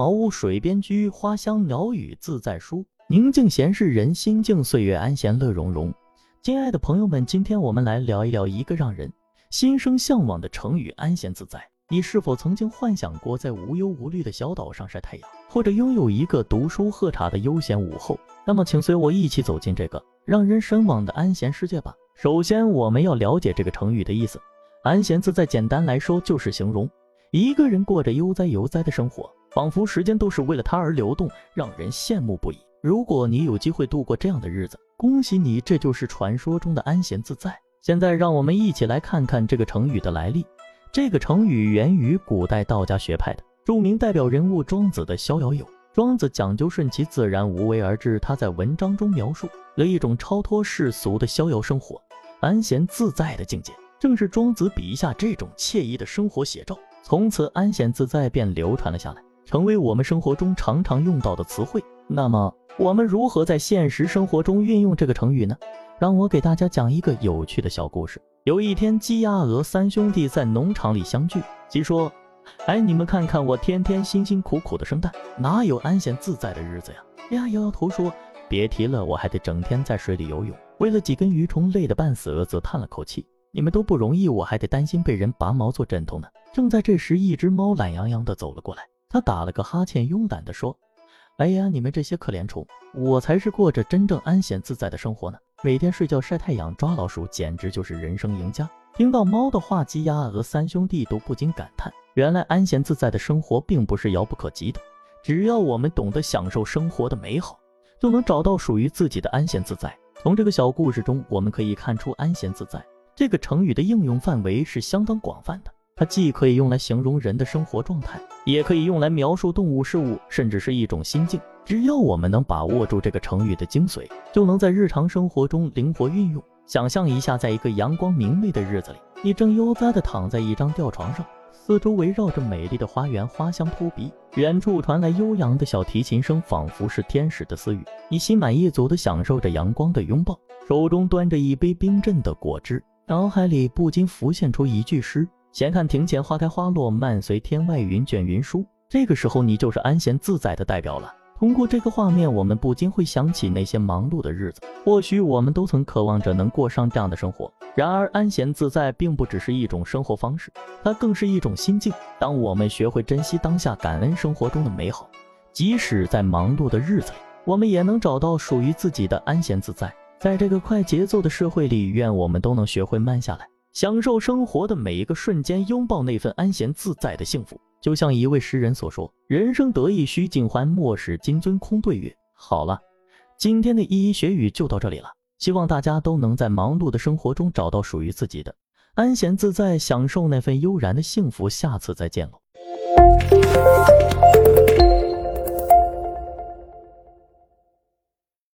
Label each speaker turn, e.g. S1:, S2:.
S1: 茅屋水边居，花香鸟语自在舒。宁静闲适人心静，岁月安闲乐融融。亲爱的朋友们，今天我们来聊一聊一个让人心生向往的成语“安闲自在”。你是否曾经幻想过在无忧无虑的小岛上晒太阳，或者拥有一个读书喝茶的悠闲午后？那么，请随我一起走进这个让人神往的安闲世界吧。首先，我们要了解这个成语的意思。安闲自在，简单来说就是形容一个人过着悠哉悠哉的生活，仿佛时间都是为了他而流动，让人羡慕不已。如果你有机会度过这样的日子，恭喜你，这就是传说中的安闲自在。现在，让我们一起来看看这个成语的来历。这个成语源于古代道家学派的著名代表人物庄子的《逍遥游》。庄子讲究顺其自然、无为而治，他在文章中描述了一种超脱世俗的逍遥生活、安闲自在的境界，正是庄子笔下这种惬意的生活写照。从此，安闲自在便流传了下来，成为我们生活中常常用到的词汇。那么，我们如何在现实生活中运用这个成语呢？让我给大家讲一个有趣的小故事。有一天，鸡、鸭、鹅三兄弟在农场里相聚。鸡说：“哎，你们看看我天天辛辛苦苦的生蛋，哪有安闲自在的日子呀？”鸭摇摇头说：“别提了，我还得整天在水里游泳，为了几根鱼虫累得半死。”鹅则叹了口气：“你们都不容易，我还得担心被人拔毛做枕头呢。”正在这时，一只猫懒洋洋地走了过来，它打了个哈欠，慵懒地说：“哎呀，你们这些可怜虫，我才是过着真正安闲自在的生活呢。”每天睡觉、晒太阳、抓老鼠，简直就是人生赢家。听到猫的话，鸡、鸭、鹅三兄弟都不禁感叹：原来安闲自在的生活并不是遥不可及的，只要我们懂得享受生活的美好，就能找到属于自己的安闲自在。从这个小故事中，我们可以看出“安闲自在”这个成语的应用范围是相当广泛的。它既可以用来形容人的生活状态，也可以用来描述动物、事物，甚至是一种心境。只要我们能把握住这个成语的精髓，就能在日常生活中灵活运用。想象一下，在一个阳光明媚的日子里，你正悠哉地躺在一张吊床上，四周围绕着美丽的花园，花香扑鼻，远处传来悠扬的小提琴声，仿佛是天使的私语。你心满意足地享受着阳光的拥抱，手中端着一杯冰镇的果汁，脑海里不禁浮现出一句诗。闲看庭前花开花落，漫随天外云卷云舒。这个时候，你就是安闲自在的代表了。通过这个画面，我们不禁会想起那些忙碌的日子。或许我们都曾渴望着能过上这样的生活。然而，安闲自在并不只是一种生活方式，它更是一种心境。当我们学会珍惜当下，感恩生活中的美好，即使在忙碌的日子里，我们也能找到属于自己的安闲自在。在这个快节奏的社会里，愿我们都能学会慢下来。享受生活的每一个瞬间，拥抱那份安闲自在的幸福。就像一位诗人所说：“人生得意须尽欢，莫使金樽空对月。”好了，今天的一一学语就到这里了。希望大家都能在忙碌的生活中找到属于自己的安闲自在，享受那份悠然的幸福。下次再见喽。